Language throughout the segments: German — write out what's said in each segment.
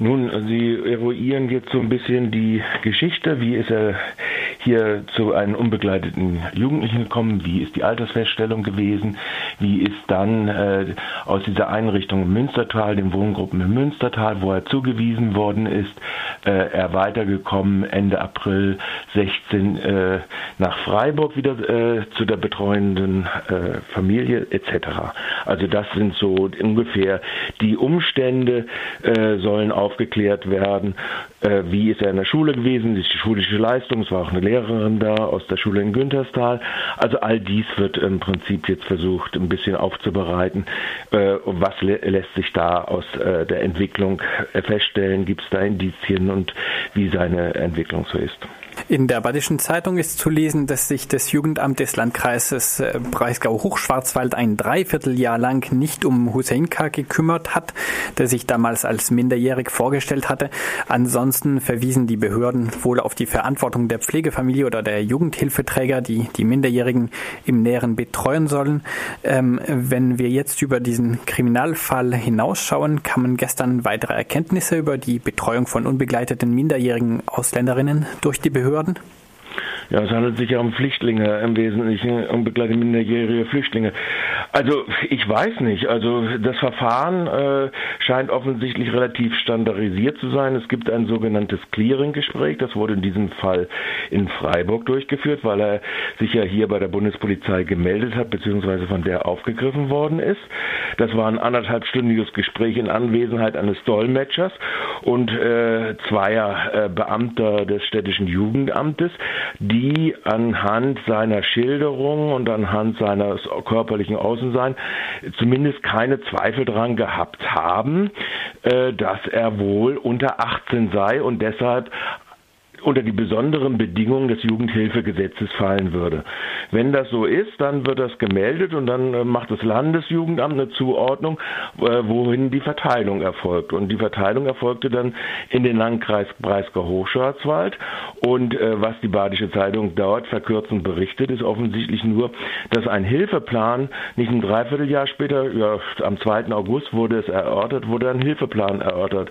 Nun, Sie eruieren jetzt so ein bisschen die Geschichte. Wie ist er hier zu einem unbegleiteten Jugendlichen gekommen? Wie ist die Altersfeststellung gewesen? Wie ist dann äh, aus dieser Einrichtung im Münstertal, den Wohngruppen im Münstertal, wo er zugewiesen worden ist, äh, er weitergekommen Ende April 16 äh, nach Freiburg wieder äh, zu der betreuenden äh, Familie etc. Also das sind so ungefähr die Umstände, äh, sollen aufgeklärt werden. Wie ist er in der Schule gewesen? Ist die schulische Leistung? Es war auch eine Lehrerin da aus der Schule in Günterstal. Also all dies wird im Prinzip jetzt versucht, ein bisschen aufzubereiten. Äh, was lässt sich da aus äh, der Entwicklung feststellen? Gibt es da Indizien und wie seine Entwicklung so ist? In der Badischen Zeitung ist zu lesen, dass sich das Jugendamt des Landkreises äh, Breisgau-Hochschwarzwald ein Dreivierteljahr lang nicht um Huseinka gekümmert hat, der sich damals als minderjährig vorgestellt hatte. Ansonsten verwiesen die Behörden wohl auf die Verantwortung der Pflegefamilie oder der Jugendhilfeträger, die die Minderjährigen im Näheren betreuen sollen. Ähm, wenn wir jetzt über diesen Kriminalfall hinausschauen, kamen gestern weitere Erkenntnisse über die Betreuung von unbegleiteten minderjährigen Ausländerinnen durch die Behörden Behörden? Ja, es handelt sich ja um Flüchtlinge im Wesentlichen, um begleitete minderjährige Flüchtlinge. Also ich weiß nicht. Also das Verfahren äh, scheint offensichtlich relativ standardisiert zu sein. Es gibt ein sogenanntes Clearing-Gespräch. Das wurde in diesem Fall in Freiburg durchgeführt, weil er sich ja hier bei der Bundespolizei gemeldet hat, beziehungsweise von der aufgegriffen worden ist. Das war ein anderthalbstündiges Gespräch in Anwesenheit eines Dolmetschers und äh, zweier äh, Beamter des städtischen Jugendamtes, die anhand seiner Schilderung und anhand seines körperlichen Außenseins zumindest keine Zweifel daran gehabt haben, äh, dass er wohl unter 18 sei und deshalb unter die besonderen Bedingungen des Jugendhilfegesetzes fallen würde. Wenn das so ist, dann wird das gemeldet und dann äh, macht das Landesjugendamt eine Zuordnung, äh, wohin die Verteilung erfolgt. Und die Verteilung erfolgte dann in den Landkreis Breisgau-Hochschwarzwald. Und äh, was die Badische Zeitung dort verkürzend berichtet, ist offensichtlich nur, dass ein Hilfeplan nicht ein Dreivierteljahr später, ja, am 2. August wurde es erörtert, wurde ein Hilfeplan erörtert.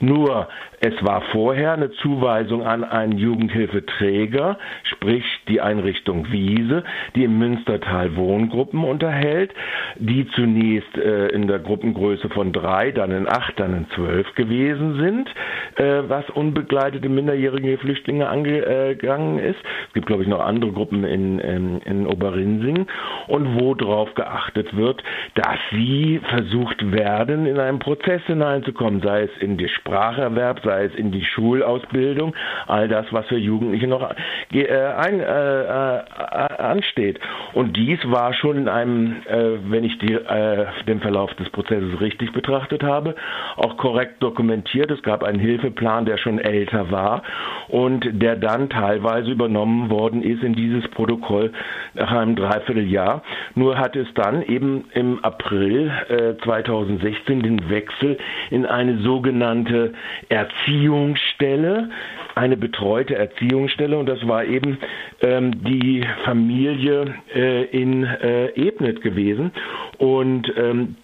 Nur, es war vorher eine Zuweisung an einen Jugendhilfeträger, sprich die Einrichtung Wiese, die im Münstertal Wohngruppen unterhält, die zunächst äh, in der Gruppengröße von drei, dann in acht, dann in zwölf gewesen sind, äh, was unbegleitete minderjährige Flüchtlinge angegangen ist. Es gibt, glaube ich, noch andere Gruppen in, in, in Oberinsing und wo darauf geachtet wird, dass sie versucht werden, in einen Prozess hineinzukommen, sei es in die Spracherwerb, sei es in die Schulausbildung, all das, was für Jugendliche noch äh, ein, äh, äh, ansteht. Und dies war schon in einem, äh, wenn ich die, äh, den Verlauf des Prozesses richtig betrachtet habe, auch korrekt dokumentiert. Es gab einen Hilfeplan, der schon älter war und der dann teilweise übernommen worden ist in dieses Protokoll nach einem Dreivierteljahr. Nur hat es dann eben im April äh, 2016 den Wechsel in eine sogenannte Erziehungsstelle eine betreute Erziehungsstelle und das war eben ähm, die Familie äh, in äh, Ebnet gewesen. Und ähm,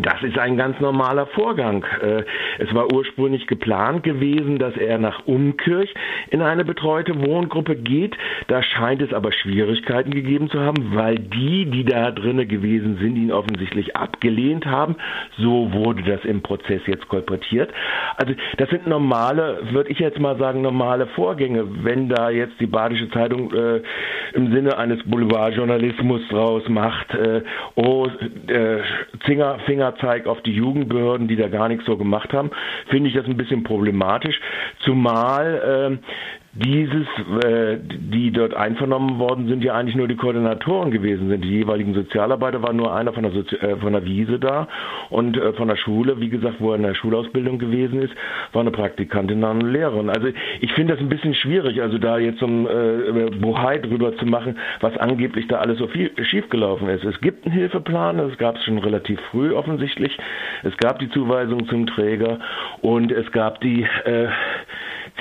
das ist ein ganz normaler Vorgang. Äh, es war ursprünglich geplant gewesen, dass er nach Umkirch in eine betreute Wohngruppe geht. Da scheint es aber Schwierigkeiten gegeben zu haben, weil die, die da drinnen gewesen sind, ihn offensichtlich abgelehnt haben. So wurde das im Prozess jetzt kolportiert. Also das sind normale, würde ich jetzt mal sagen, normale Vorgänge. Wenn da jetzt die Badische Zeitung äh, im Sinne eines Boulevardjournalismus draus macht, äh, oh, äh, Finger, Finger Fingerzeig auf die Jugendbehörden, die da gar nichts so gemacht haben, finde ich das ein bisschen problematisch. Zumal äh, dieses, äh, die dort einvernommen worden sind, ja eigentlich nur die Koordinatoren gewesen sind. Die jeweiligen Sozialarbeiter waren nur einer von der, Sozi äh, von der Wiese da und äh, von der Schule, wie gesagt, wo er in der Schulausbildung gewesen ist, war eine Praktikantin und eine Lehrerin. Also ich finde das ein bisschen schwierig, also da jetzt so ein äh, Bohai drüber zu machen, was angeblich da alles so viel schiefgelaufen ist. Es gibt einen Hilfeplan, das gab es schon relativ früh offensichtlich. Es gab die Zuweisung zum Träger und es gab die äh,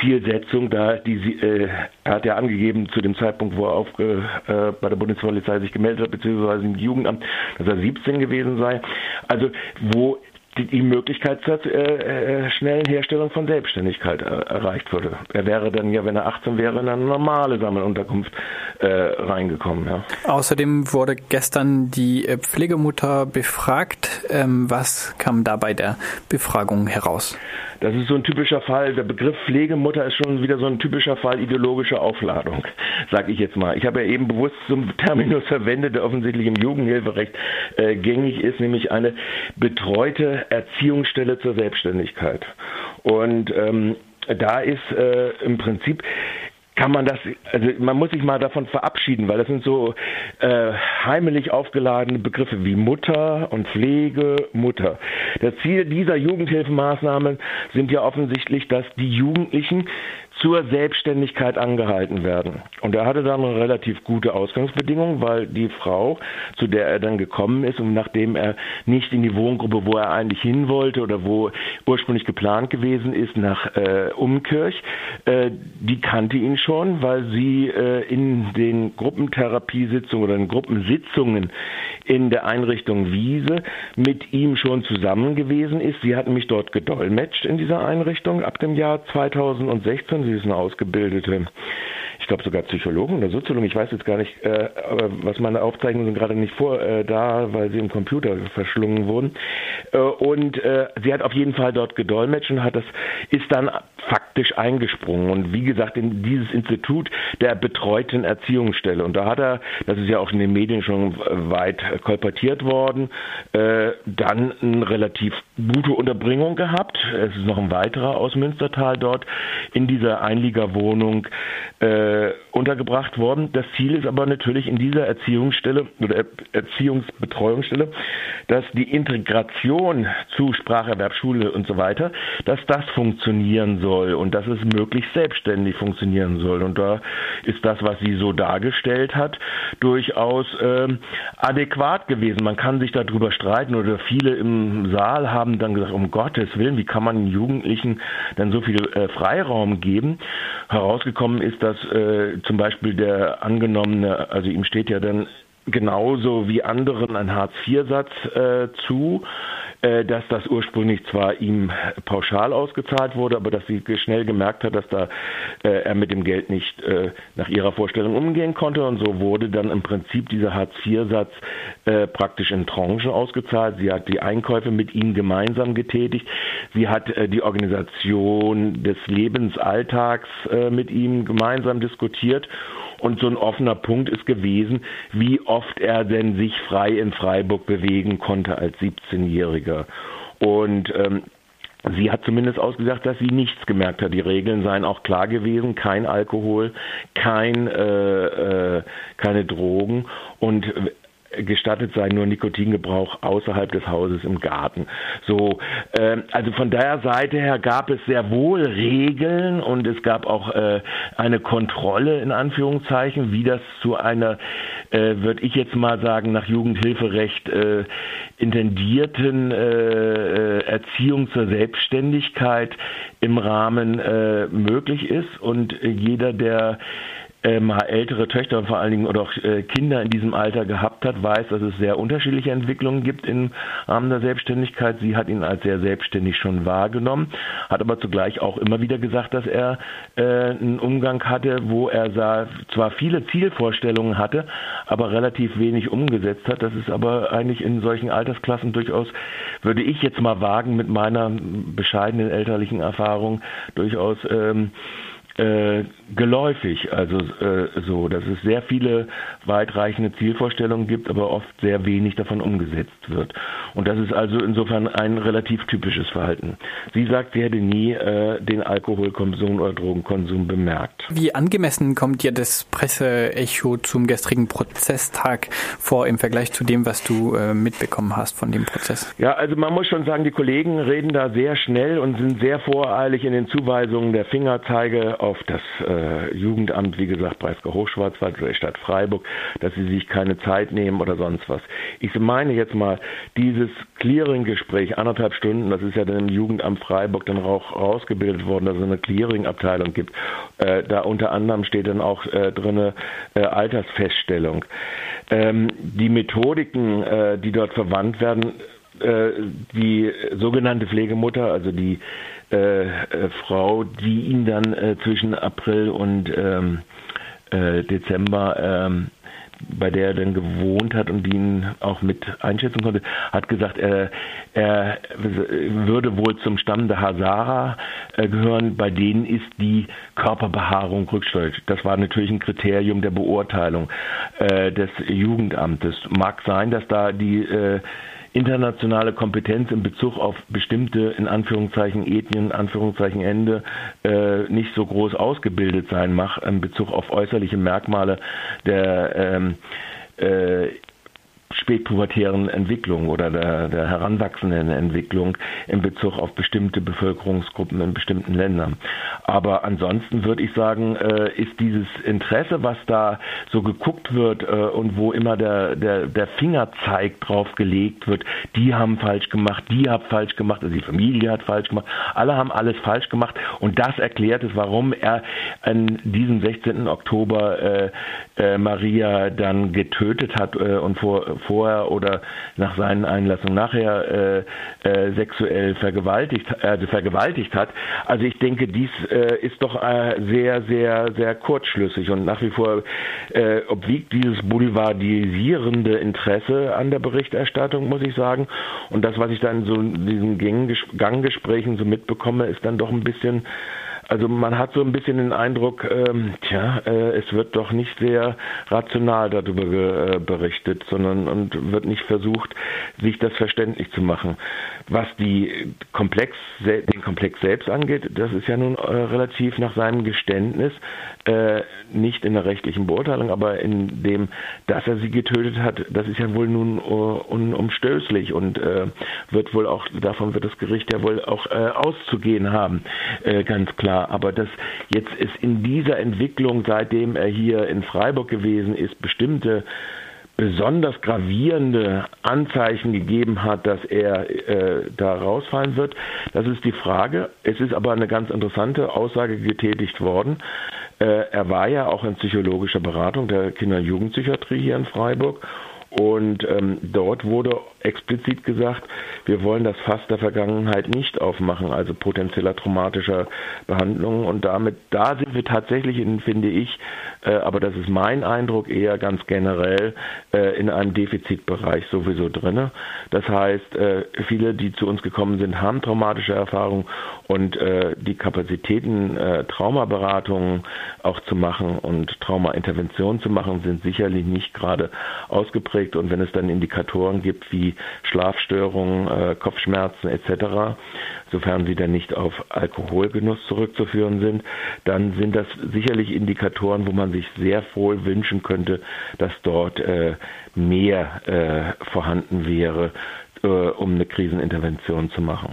Zielsetzung, da die äh, er hat ja angegeben zu dem Zeitpunkt, wo er auf, äh, bei der Bundespolizei sich gemeldet hat, beziehungsweise im Jugendamt, dass er 17 gewesen sei. Also wo die, die Möglichkeit zur äh, äh, schnellen Herstellung von Selbstständigkeit äh, erreicht würde. Er wäre dann ja, wenn er 18 wäre, in eine normale Sammelunterkunft äh, reingekommen. Ja. Außerdem wurde gestern die äh, Pflegemutter befragt. Ähm, was kam da bei der Befragung heraus? Das ist so ein typischer Fall. Der Begriff Pflegemutter ist schon wieder so ein typischer Fall ideologischer Aufladung, sage ich jetzt mal. Ich habe ja eben bewusst zum Terminus verwendet, der offensichtlich im Jugendhilferecht äh, gängig ist, nämlich eine betreute Erziehungsstelle zur Selbstständigkeit. Und ähm, da ist äh, im Prinzip kann man das, also man muss sich mal davon verabschieden, weil das sind so äh, heimelig aufgeladene Begriffe wie Mutter und Pflege, Mutter. Das Ziel dieser Jugendhilfemaßnahmen sind ja offensichtlich, dass die Jugendlichen zur Selbstständigkeit angehalten werden. Und er hatte dann eine relativ gute Ausgangsbedingung, weil die Frau, zu der er dann gekommen ist und nachdem er nicht in die Wohngruppe, wo er eigentlich hin wollte oder wo ursprünglich geplant gewesen ist, nach äh, Umkirch, äh, die kannte ihn schon, weil sie äh, in den Gruppentherapiesitzungen oder in Gruppensitzungen in der Einrichtung Wiese mit ihm schon zusammen gewesen ist. Sie hatten mich dort gedolmetscht in dieser Einrichtung ab dem Jahr 2016. Sie ausgebildete glaube sogar Psychologen oder Soziologen, ich weiß jetzt gar nicht, äh, aber was meine Aufzeichnungen sind gerade nicht vor äh, da, weil sie im Computer verschlungen wurden. Äh, und äh, sie hat auf jeden Fall dort gedolmetscht und hat das, ist dann faktisch eingesprungen. Und wie gesagt, in dieses Institut der betreuten Erziehungsstelle. Und da hat er, das ist ja auch in den Medien schon weit kolportiert worden, äh, dann eine relativ gute Unterbringung gehabt. Es ist noch ein weiterer aus Münstertal dort in dieser Einliegerwohnung äh, untergebracht worden. Das Ziel ist aber natürlich in dieser Erziehungsstelle oder Erziehungsbetreuungsstelle, dass die Integration zu Spracherwerb, Schule und so weiter, dass das funktionieren soll und dass es möglichst selbstständig funktionieren soll. Und da ist das, was sie so dargestellt hat, durchaus äh, adäquat gewesen. Man kann sich darüber streiten oder viele im Saal haben dann gesagt, um Gottes Willen, wie kann man Jugendlichen dann so viel äh, Freiraum geben? Herausgekommen ist, dass äh, zum Beispiel der angenommene, also ihm steht ja dann genauso wie anderen ein Hartz-IV-Satz äh, zu, dass das ursprünglich zwar ihm pauschal ausgezahlt wurde, aber dass sie schnell gemerkt hat, dass da äh, er mit dem Geld nicht äh, nach ihrer Vorstellung umgehen konnte und so wurde dann im Prinzip dieser Hartz-IV-Satz äh, praktisch in Tranchen ausgezahlt. Sie hat die Einkäufe mit ihm gemeinsam getätigt. Sie hat äh, die Organisation des Lebensalltags äh, mit ihm gemeinsam diskutiert und so ein offener Punkt ist gewesen, wie oft er denn sich frei in Freiburg bewegen konnte als 17-Jähriger. Und ähm, Sie hat zumindest ausgesagt, dass sie nichts gemerkt hat. Die Regeln seien auch klar gewesen: kein Alkohol, kein, äh, äh, keine Drogen und gestattet sei nur Nikotingebrauch außerhalb des Hauses im Garten. So, äh, also von der Seite her gab es sehr wohl Regeln und es gab auch äh, eine Kontrolle in Anführungszeichen, wie das zu einer, äh, würde ich jetzt mal sagen, nach Jugendhilferecht äh, intendierten äh, äh, Erziehung zur Selbstständigkeit im Rahmen äh, möglich ist und jeder, der ähm, ältere Töchter und vor allen Dingen oder auch äh, Kinder in diesem Alter gehabt hat, weiß, dass es sehr unterschiedliche Entwicklungen gibt im Rahmen der Selbstständigkeit. Sie hat ihn als sehr selbstständig schon wahrgenommen, hat aber zugleich auch immer wieder gesagt, dass er äh, einen Umgang hatte, wo er sah, zwar viele Zielvorstellungen hatte, aber relativ wenig umgesetzt hat. Das ist aber eigentlich in solchen Altersklassen durchaus, würde ich jetzt mal wagen, mit meiner bescheidenen elterlichen Erfahrung durchaus ähm, äh, geläufig, also äh, so, dass es sehr viele weitreichende Zielvorstellungen gibt, aber oft sehr wenig davon umgesetzt wird. Und das ist also insofern ein relativ typisches Verhalten. Sie sagt, sie hätte nie äh, den Alkoholkonsum oder Drogenkonsum bemerkt. Wie angemessen kommt dir das Presseecho zum gestrigen Prozesstag vor im Vergleich zu dem, was du äh, mitbekommen hast von dem Prozess? Ja, also man muss schon sagen, die Kollegen reden da sehr schnell und sind sehr voreilig in den Zuweisungen der Fingerzeige auf das äh, Jugendamt, wie gesagt, Breisgau Hochschwarzwald oder die Stadt Freiburg, dass sie sich keine Zeit nehmen oder sonst was. Ich meine jetzt mal, dieses Clearing-Gespräch, anderthalb Stunden, das ist ja dann im Jugendamt Freiburg dann auch rausgebildet worden, dass es eine Clearing-Abteilung gibt. Äh, da unter anderem steht dann auch äh, drin äh, Altersfeststellung. Ähm, die Methodiken, äh, die dort verwandt werden, äh, die sogenannte Pflegemutter, also die äh, äh, Frau, die ihn dann äh, zwischen April und ähm, äh, Dezember ähm, bei der er dann gewohnt hat und die ihn auch mit einschätzen konnte, hat gesagt, er, würde wohl zum Stamm der Hazara gehören, bei denen ist die Körperbehaarung rücksteuert. Das war natürlich ein Kriterium der Beurteilung des Jugendamtes. Mag sein, dass da die internationale Kompetenz in Bezug auf bestimmte, in Anführungszeichen, Ethnien, in Anführungszeichen Ende, äh, nicht so groß ausgebildet sein mag in Bezug auf äußerliche Merkmale der ähm, äh, spätpubertären Entwicklung oder der, der heranwachsenden Entwicklung in Bezug auf bestimmte Bevölkerungsgruppen in bestimmten Ländern. Aber ansonsten würde ich sagen, äh, ist dieses Interesse, was da so geguckt wird äh, und wo immer der, der, der Fingerzeig drauf gelegt wird, die haben falsch gemacht, die haben falsch gemacht, also die Familie hat falsch gemacht, alle haben alles falsch gemacht und das erklärt es, warum er an diesem 16. Oktober äh, äh, Maria dann getötet hat äh, und vor vorher oder nach seinen Einlassungen nachher äh, äh, sexuell vergewaltigt, äh, vergewaltigt hat. Also ich denke, dies äh, ist doch äh, sehr, sehr, sehr kurzschlüssig und nach wie vor obwiegt dieses boulevardisierende Interesse an der Berichterstattung, muss ich sagen. Und das, was ich dann so in diesen Ganggesprächen so mitbekomme, ist dann doch ein bisschen also man hat so ein bisschen den Eindruck, ähm, tja, äh, es wird doch nicht sehr rational darüber äh, berichtet, sondern und wird nicht versucht, sich das verständlich zu machen. Was die Komplex, den Komplex selbst angeht, das ist ja nun äh, relativ nach seinem Geständnis äh, nicht in der rechtlichen Beurteilung, aber in dem, dass er sie getötet hat, das ist ja wohl nun uh, unumstößlich und äh, wird wohl auch, davon wird das Gericht ja wohl auch auszugehen haben, ganz klar. Aber dass jetzt ist in dieser Entwicklung, seitdem er hier in Freiburg gewesen ist, bestimmte besonders gravierende Anzeichen gegeben hat, dass er äh, da rausfallen wird. Das ist die Frage. Es ist aber eine ganz interessante Aussage getätigt worden. Äh, er war ja auch in psychologischer Beratung der Kinder- und Jugendpsychiatrie hier in Freiburg und ähm, dort wurde explizit gesagt, wir wollen das Fass der Vergangenheit nicht aufmachen, also potenzieller traumatischer Behandlungen. Und damit, da sind wir tatsächlich, in, finde ich, äh, aber das ist mein Eindruck, eher ganz generell äh, in einem Defizitbereich sowieso drinne. Das heißt, äh, viele, die zu uns gekommen sind, haben traumatische Erfahrungen und äh, die Kapazitäten, äh, Traumaberatungen auch zu machen und Traumainterventionen zu machen, sind sicherlich nicht gerade ausgeprägt und wenn es dann Indikatoren gibt wie Schlafstörungen, äh, Kopfschmerzen etc., sofern sie dann nicht auf Alkoholgenuss zurückzuführen sind, dann sind das sicherlich Indikatoren, wo man sich sehr wohl wünschen könnte, dass dort äh, mehr äh, vorhanden wäre, äh, um eine Krisenintervention zu machen.